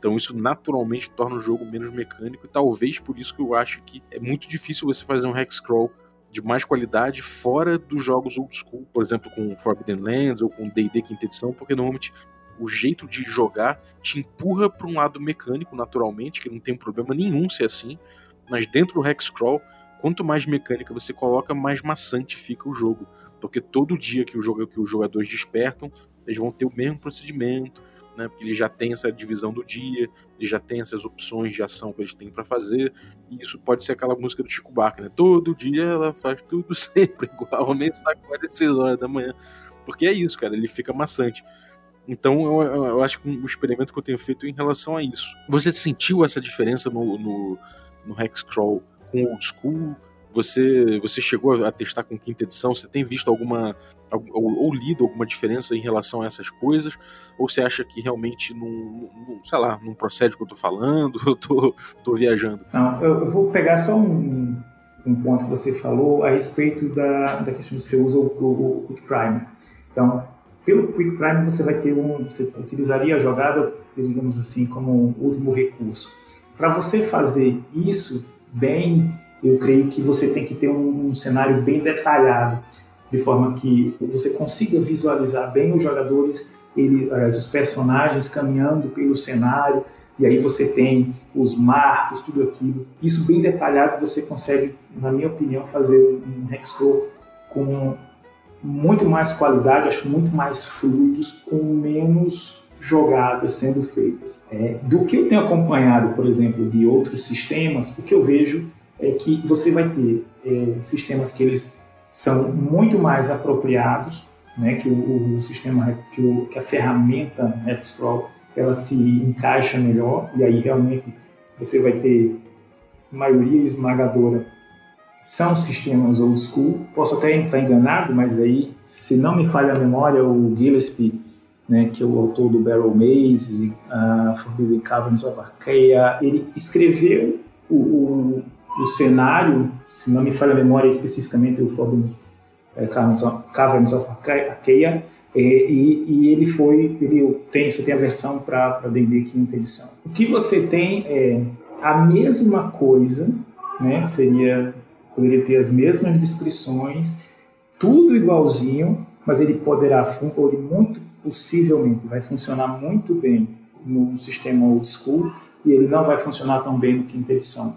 Então isso naturalmente torna o jogo menos mecânico, e talvez por isso que eu acho que é muito difícil você fazer um Hexcrawl de mais qualidade fora dos jogos old school, por exemplo, com Forbidden Lands ou com D&D quinta edição, porque normalmente o jeito de jogar te empurra para um lado mecânico naturalmente, que não tem problema nenhum ser assim, mas dentro do Hexcrawl, quanto mais mecânica você coloca, mais maçante fica o jogo. Porque todo dia que, o jogo, que os jogadores despertam, eles vão ter o mesmo procedimento, né? Porque eles já têm essa divisão do dia, eles já têm essas opções de ação que eles têm para fazer. E isso pode ser aquela música do Chico Buarque, né? Todo dia ela faz tudo sempre igual, nem sabe qual é 6 horas da manhã. Porque é isso, cara, ele fica maçante. Então eu, eu, acho que o experimento que eu tenho feito em relação a isso. Você sentiu essa diferença no, no no Hexcrawl com old school? Você, você chegou a testar com quinta edição? Você tem visto alguma ou, ou, lido alguma diferença em relação a essas coisas? Ou você acha que realmente não, sei lá, não procede o que eu tô falando? Eu tô, tô viajando? Não, eu, eu vou pegar só um, um ponto que você falou a respeito da, da questão de você usa o, o, o Quick Prime. Então, pelo Quick Prime você vai ter um, você utilizaria a jogada, digamos assim, como um último recurso. Para você fazer isso bem, eu creio que você tem que ter um, um cenário bem detalhado, de forma que você consiga visualizar bem os jogadores, ele, os personagens caminhando pelo cenário, e aí você tem os marcos, tudo aquilo. Isso bem detalhado você consegue, na minha opinião, fazer um Hexcrawl com muito mais qualidade, acho que muito mais fluidos, com menos jogadas sendo feitas. É, do que eu tenho acompanhado, por exemplo, de outros sistemas, o que eu vejo é que você vai ter é, sistemas que eles são muito mais apropriados, né, que o, o sistema, que, o, que a ferramenta NetScroll ela se encaixa melhor e aí realmente você vai ter maioria esmagadora são sistemas old school. Posso até estar enganado, mas aí, se não me falha a memória, o Gillespie né, que é o autor do Barrel Maze, uh, Forbidden Caverns of Arcaea, ele escreveu o, o, o, cenário, se não me falha a memória especificamente, o Forbidden uh, Caverns, of, e, e, e, ele foi, ele tem, você tem a versão para D&D quinta edição. O que você tem é a mesma coisa, né, seria, poderia ter as mesmas descrições, tudo igualzinho, mas ele poderá, ele muito possivelmente vai funcionar muito bem no sistema old school e ele não vai funcionar tão bem no quinta edição.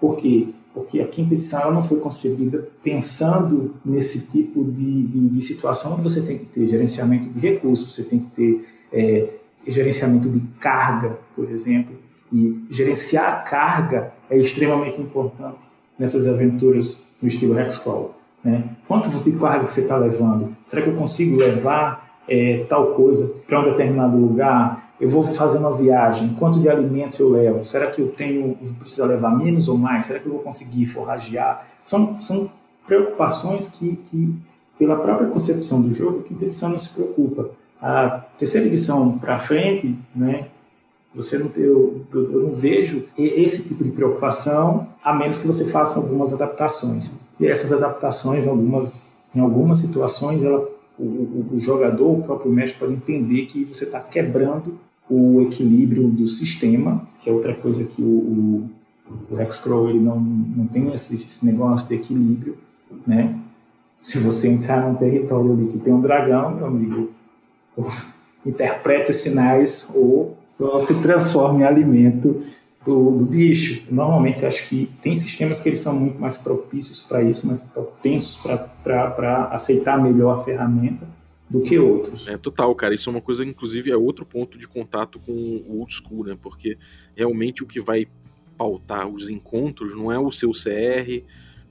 Por quê? Porque a quinta edição não foi concebida pensando nesse tipo de, de, de, situação onde você tem que ter gerenciamento de recursos, você tem que ter é, gerenciamento de carga, por exemplo, e gerenciar a carga é extremamente importante nessas aventuras no estilo Hexcrawl. Né? Quanto de carga que você está levando? Será que eu consigo levar é, tal coisa para um determinado lugar, eu vou fazer uma viagem, quanto de alimentos eu levo? Será que eu tenho, precisa levar menos ou mais? Será que eu vou conseguir forragear? São, são preocupações que, que, pela própria concepção do jogo, que edição não se preocupa. A terceira edição para frente, né, você não, eu, eu não vejo esse tipo de preocupação, a menos que você faça algumas adaptações. E essas adaptações, algumas, em algumas situações, ela, o, o, o jogador, o próprio mestre, pode entender que você está quebrando o equilíbrio do sistema, que é outra coisa que o, o, o Hexcrawl ele não, não tem esse, esse negócio de equilíbrio, né? Se você entrar num território ali que tem um dragão, meu amigo, interprete os sinais ou se transforma em alimento do, do bicho. Normalmente, acho que tem sistemas que eles são muito mais propícios para isso, mais propensos para aceitar melhor a ferramenta do que outros. É total, cara. Isso é uma coisa, inclusive, é outro ponto de contato com o old school, né? Porque realmente o que vai pautar os encontros não é o seu CR,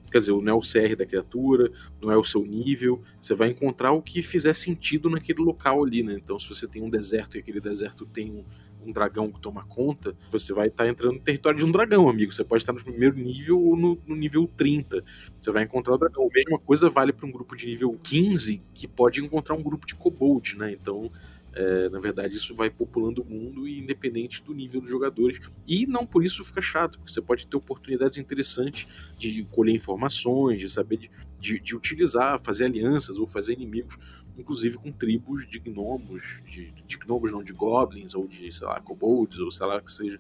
quer dizer, não é o CR da criatura, não é o seu nível. Você vai encontrar o que fizer sentido naquele local ali, né? Então, se você tem um deserto e aquele deserto tem um, um dragão que toma conta, você vai estar tá entrando no território de um dragão, amigo. Você pode estar no primeiro nível ou no, no nível 30. Você vai encontrar o dragão. A mesma coisa vale para um grupo de nível 15 que pode encontrar um grupo de kobold, né? Então, é, na verdade, isso vai populando o mundo e independente do nível dos jogadores. E não por isso fica chato, porque você pode ter oportunidades interessantes de colher informações, de saber de, de, de utilizar, fazer alianças ou fazer inimigos inclusive com tribos de gnomos, de, de gnomos não, de goblins, ou de, sei lá, kobolds, ou sei lá que seja,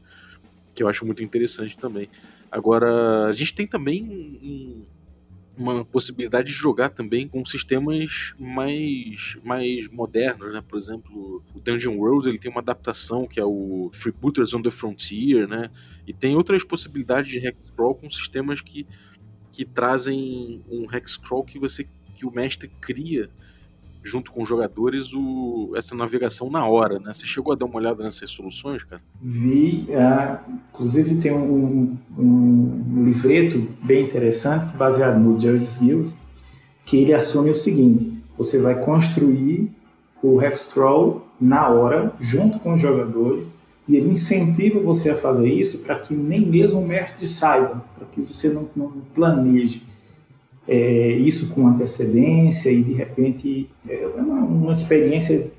que eu acho muito interessante também. Agora, a gente tem também um, uma possibilidade de jogar também com sistemas mais, mais modernos, né? Por exemplo, o Dungeon World ele tem uma adaptação que é o Freebooters on the Frontier, né? E tem outras possibilidades de hexcrawl com sistemas que, que trazem um hexcrawl que você que o mestre cria junto com os jogadores o, essa navegação na hora, né? Você chegou a dar uma olhada nessas soluções, cara? Vi, uh, inclusive tem um, um, um, livreto bem interessante, baseado no Jared's Guild, que ele assume o seguinte, você vai construir o Hexcrawl na hora, junto com os jogadores, e ele incentiva você a fazer isso para que nem mesmo o mestre saiba, para que você não, não planeje é, isso com antecedência e de repente é uma, uma experiência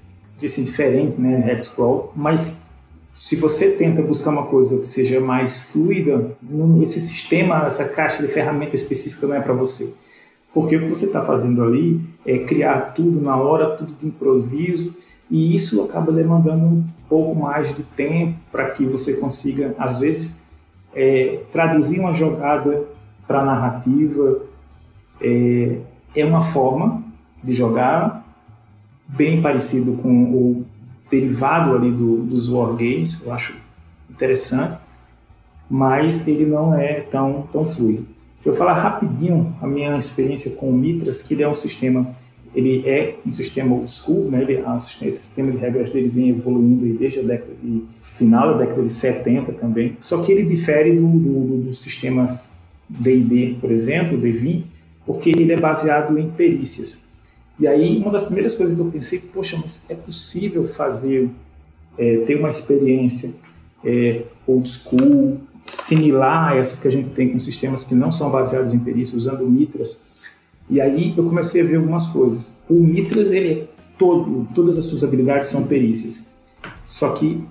assim, diferente, né, head scroll, mas se você tenta buscar uma coisa que seja mais fluida, esse sistema, essa caixa de ferramenta específica não é para você. Porque o que você está fazendo ali é criar tudo na hora, tudo de improviso, e isso acaba demandando um pouco mais de tempo para que você consiga, às vezes, é, traduzir uma jogada para narrativa, é, é uma forma de jogar bem parecido com o derivado ali do, dos wargames, eu acho interessante, mas ele não é tão, tão fluido. Deixa eu falar rapidinho a minha experiência com o Mitras, que ele é um sistema, ele é um sistema old school, né? ele, esse sistema de regras dele vem evoluindo desde a década de, final da década de 70 também, só que ele difere do, do, dos sistemas D&D, por exemplo, D20, porque ele é baseado em perícias. E aí, uma das primeiras coisas que eu pensei, poxa, mas é possível fazer, é, ter uma experiência é, old school, similar a essas que a gente tem com sistemas que não são baseados em perícias, usando Mitras. E aí eu comecei a ver algumas coisas. O Mitras, ele é todo, todas as suas habilidades são perícias. Só que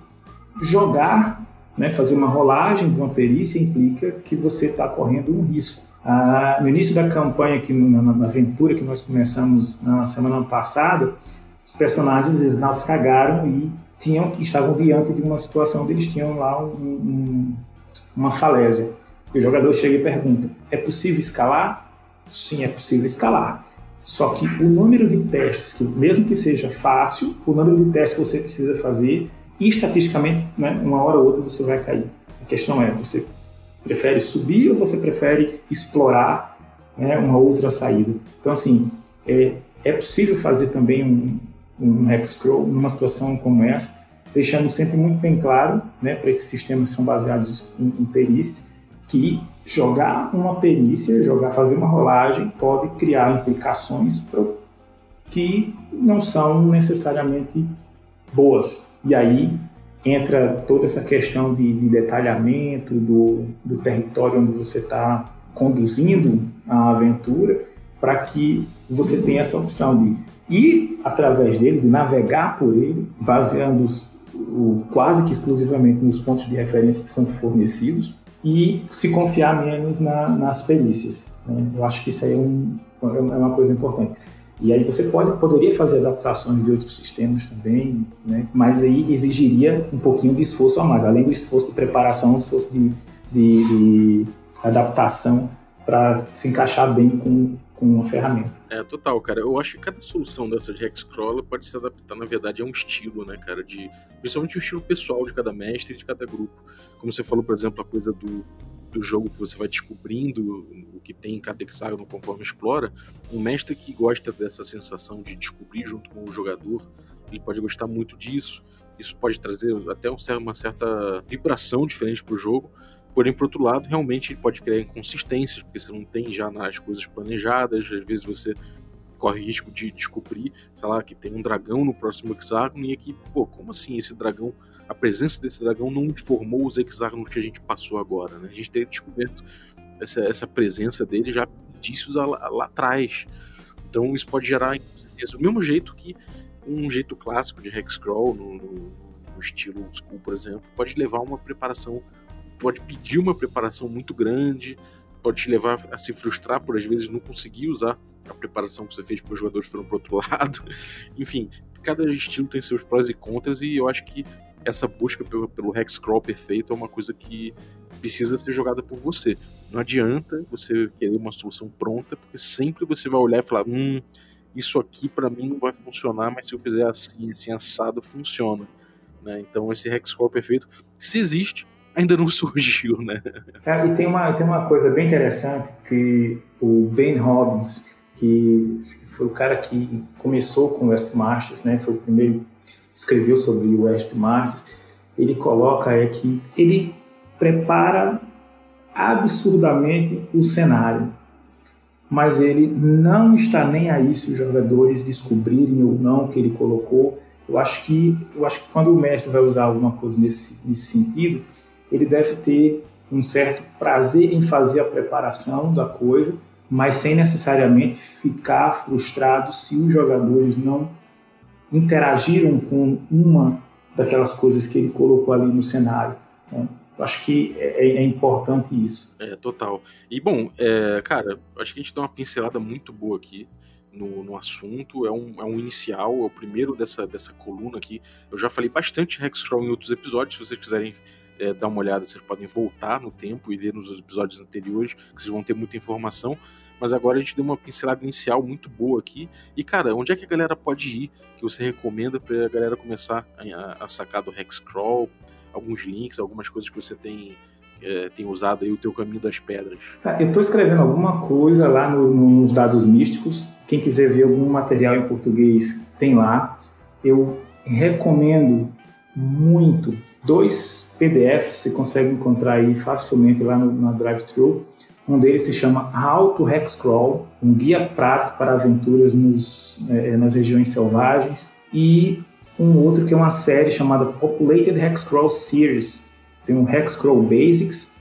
jogar, né, fazer uma rolagem de uma perícia implica que você está correndo um risco. Ah, no início da campanha, aqui na, na, aventura que nós começamos na semana passada, os personagens eles naufragaram e tinham estavam diante de uma situação onde eles tinham lá um, um, uma falésia. E o jogador chega e pergunta: é possível escalar? Sim, é possível escalar. Só que o número de testes, que mesmo que seja fácil, o número de testes que você precisa fazer, estatisticamente, né, uma hora ou outra você vai cair. A questão é, você prefere subir ou você prefere explorar né, uma outra saída? Então, assim, é, é possível fazer também um, um hexcrawl numa situação como essa, deixando sempre muito bem claro né, para esses sistemas que são baseados em, em perícias que jogar uma perícia, jogar fazer uma rolagem pode criar implicações que não são necessariamente boas. E aí entra toda essa questão de, de detalhamento do, do território onde você está conduzindo a aventura para que você tenha essa opção de ir através dele, de navegar por ele, baseando o, quase que exclusivamente nos pontos de referência que são fornecidos e se confiar menos na, nas perícias. Né? Eu acho que isso aí é, um, é uma coisa importante. E aí você pode, poderia fazer adaptações de outros sistemas também, né? mas aí exigiria um pouquinho de esforço a mais, além do esforço de preparação, o esforço de, de, de adaptação para se encaixar bem com, com uma ferramenta. É, total, cara. Eu acho que cada solução dessa de Hexcrawler pode se adaptar, na verdade, a um estilo, né, cara? De, principalmente o estilo pessoal de cada mestre e de cada grupo. Como você falou, por exemplo, a coisa do, do jogo que você vai descobrindo o que tem em cada hexágono conforme explora. Um mestre que gosta dessa sensação de descobrir junto com o jogador, ele pode gostar muito disso. Isso pode trazer até uma certa vibração diferente para o jogo. Porém, por outro lado, realmente ele pode criar inconsistências, porque você não tem já as coisas planejadas, às vezes você corre risco de descobrir, sei lá, que tem um dragão no próximo hexágono e aqui, pô, como assim esse dragão, a presença desse dragão não informou os hexágonos que a gente passou agora, né? A gente teria descoberto essa, essa presença dele já indícios lá, lá atrás. Então isso pode gerar do mesmo jeito que um jeito clássico de hexcrawl no, no, no estilo school, por exemplo, pode levar uma preparação pode pedir uma preparação muito grande, pode te levar a se frustrar por às vezes não conseguir usar a preparação que você fez porque os jogadores foram para outro lado. Enfim, cada estilo tem seus prós e contras e eu acho que essa busca pelo, pelo Hexcrawl perfeito é uma coisa que precisa ser jogada por você. Não adianta você querer uma solução pronta, porque sempre você vai olhar e falar: hum, isso aqui para mim não vai funcionar, mas se eu fizer assim, assim assado, funciona. Né? Então esse Hexcrawl perfeito, se existe, ainda não surgiu, né? É, e tem uma, tem uma coisa bem interessante que o Ben Robbins, que foi o cara que começou com o West Masters, né? Foi o primeiro escreveu sobre o West Masters. Ele coloca é que ele prepara absurdamente o cenário, mas ele não está nem aí se os jogadores descobrirem ou não o que ele colocou. Eu acho que eu acho que quando o mestre vai usar alguma coisa nesse, nesse sentido, ele deve ter um certo prazer em fazer a preparação da coisa, mas sem necessariamente ficar frustrado se os jogadores não interagiram com uma daquelas coisas que ele colocou ali no cenário. Né? Acho que é, é, é, importante isso. É, total. E, bom, é, cara, acho que a gente dá uma pincelada muito boa aqui no, no assunto. É um, é um inicial, é o primeiro dessa, dessa coluna aqui. Eu já falei bastante Hexcrawl em outros episódios, se vocês quiserem é, dar uma olhada, vocês podem voltar no tempo e ver nos episódios anteriores, que vocês vão ter muita informação. Mas agora a gente deu uma pincelada inicial muito boa aqui. E, cara, onde é que a galera pode ir que você recomenda para a galera começar a, a sacar do Hexcrawl? Alguns links, algumas coisas que você tem é, tem usado aí o teu caminho das pedras? eu estou escrevendo alguma coisa lá no, no, nos dados místicos. Quem quiser ver algum material em português, tem lá. Eu recomendo muito. Dois PDFs você consegue encontrar aí facilmente lá no, na Drive-Thru. Um deles se chama How to Hexcrawl, um guia prático para aventuras nos, eh, nas regiões selvagens. E um outro que é uma série chamada Populated Hexcrawl Series. Tem um Hexcrawl Basics,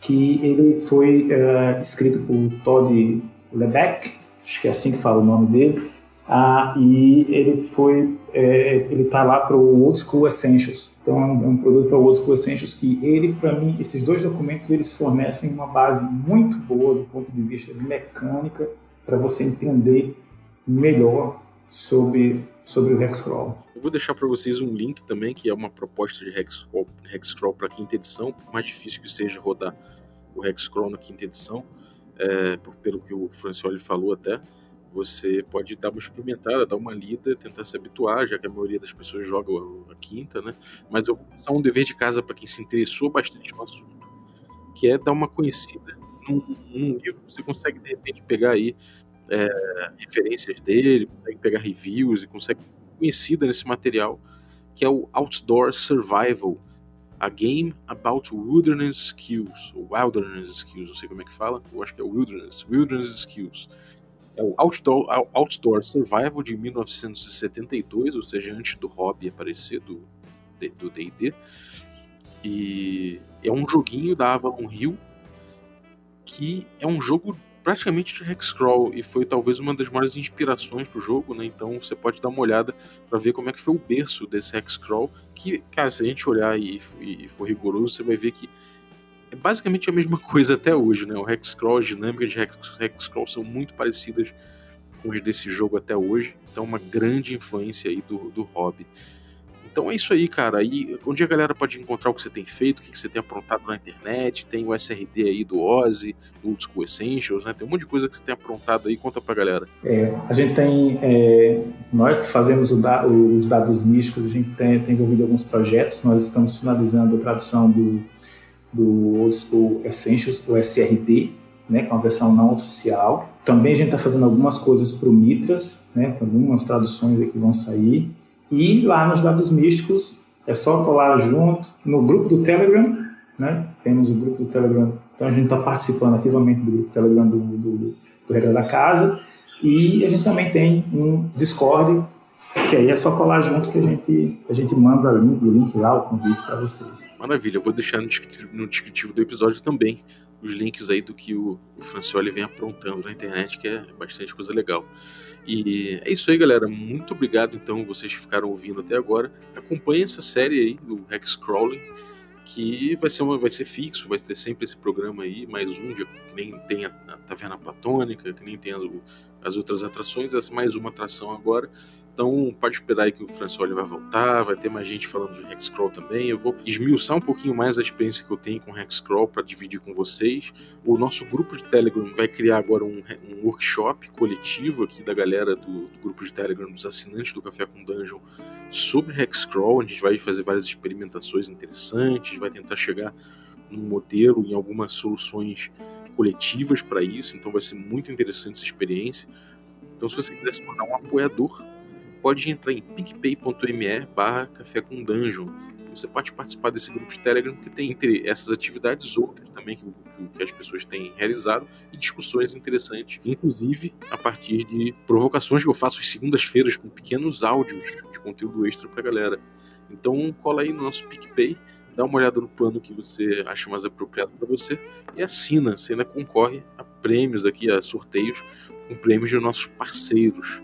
que ele foi uh, escrito por Todd Lebeck, acho que é assim que fala o nome dele, ah, e ele foi, é, ele está lá para o Old School Essentials. Então é um, é um produto para o Old School Essentials que ele, para mim, esses dois documentos eles fornecem uma base muito boa do ponto de vista de mecânica para você entender melhor sobre sobre o Hexcrawl. Eu vou deixar para vocês um link também que é uma proposta de Hexcrawl, Hexcrawl para quinta edição, por mais difícil que seja rodar o Hexcrawl na quinta edição, é, pelo que o Francioli falou até você pode dar uma experimentada, dar uma lida, tentar se habituar, já que a maioria das pessoas joga a quinta, né? Mas eu vou passar um dever de casa para quem se interessou bastante no assunto, que é dar uma conhecida num, num livro. Você consegue, de repente, pegar aí é, referências dele, consegue pegar reviews e consegue conhecida nesse material, que é o Outdoor Survival, a game about wilderness skills, ou wilderness skills, não sei como é que fala, eu acho que é wilderness, wilderness skills é o Outdoor, Outdoor Survival de 1972, ou seja, antes do hobby aparecer do D&D. E é um joguinho da Avalon Hill que é um jogo praticamente de Hexcrawl e foi talvez uma das maiores inspirações pro jogo, né? Então você pode dar uma olhada para ver como é que foi o berço desse Hexcrawl, que, cara, se a gente olhar e, e for rigoroso, você vai ver que é basicamente a mesma coisa até hoje, né? O Hexcrawl, as dinâmicas de Hexcrawl são muito parecidas com as desse jogo até hoje, então uma grande influência aí do, do hobby. Então é isso aí, cara. Aí, onde a galera pode encontrar o que você tem feito, o que você tem aprontado na internet, tem o SRD aí do Ozzy, do Old School Essentials, né? Tem um monte de coisa que você tem aprontado aí, conta pra galera. É, a gente tem, é, nós que fazemos da, os dados místicos, a gente tem, tem envolvido alguns projetos, nós estamos finalizando a tradução do, do Old School Essentials, o SRD, né, que é uma versão não oficial. Também a gente está fazendo algumas coisas para o Mitras, né, algumas traduções aí que vão sair. E lá nos dados místicos é só colar junto no grupo do Telegram, né? Temos o grupo do Telegram, então a gente está participando ativamente do grupo do Telegram do, do, do Regra da Casa. E a gente também tem um Discord, que aí é só colar junto que a gente, a gente manda o link, o link lá, o convite para vocês. Maravilha, eu vou deixar no descritivo, no descritivo do episódio também os links aí do que o, o Francioli vem aprontando na internet, que é bastante coisa legal. E é isso aí, galera. Muito obrigado, então, vocês que ficaram ouvindo até agora. Acompanhe essa série aí do Hex Crawling, que vai ser, uma, vai ser fixo, vai ter sempre esse programa aí, mais um dia, que nem tem a, Taverna Platônica, que nem tem as, as outras atrações, essa mais uma atração agora. Então pode esperar aí que o François vai voltar, vai ter mais gente falando de Hexcrawl também. Eu vou esmiuçar um pouquinho mais a experiência que eu tenho com Hexcrawl para dividir com vocês. O nosso grupo de Telegram vai criar agora um, um workshop coletivo aqui da galera do, do, grupo de Telegram, dos assinantes do Café com Dungeon, sobre Hexcrawl. A gente vai fazer várias experimentações interessantes, vai tentar chegar num modelo, em algumas soluções coletivas para isso. Então vai ser muito interessante essa experiência. Então, se você quiser se tornar um apoiador pode entrar em picpay.me barra café com dungeon. Você pode participar desse grupo de Telegram que tem entre essas atividades outras também que, que as pessoas têm realizado e discussões interessantes, inclusive a partir de provocações que eu faço às segundas-feiras com pequenos áudios de conteúdo extra pra galera. Então cola aí no nosso PicPay, dá uma olhada no plano que você acha mais apropriado para você e assina. Você ainda concorre a prêmios daqui, a sorteios com prêmios de nossos parceiros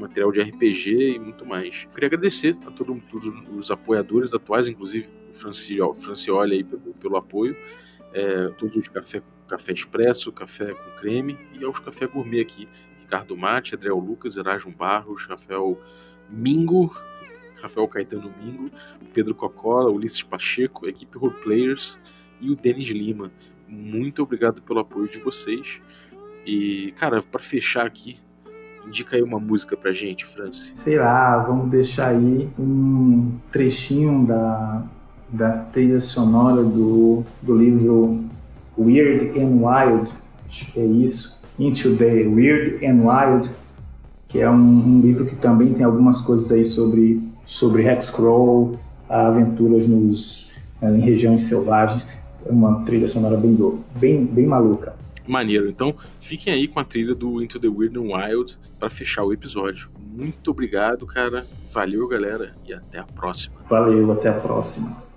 material de RPG e muito mais. Queria agradecer a todo, todos os apoiadores atuais, inclusive o Francioli, aí pelo, pelo apoio, é, todos os café, café expresso, café com creme e aos café gourmet aqui. Ricardo Mate, Adriel Lucas, Erasmo Barros, Rafael Mingo, Rafael Caetano Mingo, Pedro Cocola, Ulisses Pacheco, equipe Roleplayers e o Denis Lima. Muito obrigado pelo apoio de vocês. E, cara, para fechar aqui, Indica aí uma música pra gente, Franci. Sei lá, vamos deixar aí um trechinho da, da trilha sonora do, do livro Weird and Wild, acho que é isso, Into the Weird and Wild, que é um, um livro que também tem algumas coisas aí sobre, sobre Hexcrawl, aventuras nos, em regiões selvagens. É uma trilha sonora bem, bem, bem maluca maneiro. Então, fiquem aí com a trilha do Into the Weird and Wild para fechar o episódio. Muito obrigado, cara. Valeu, galera, e até a próxima. Valeu, até a próxima.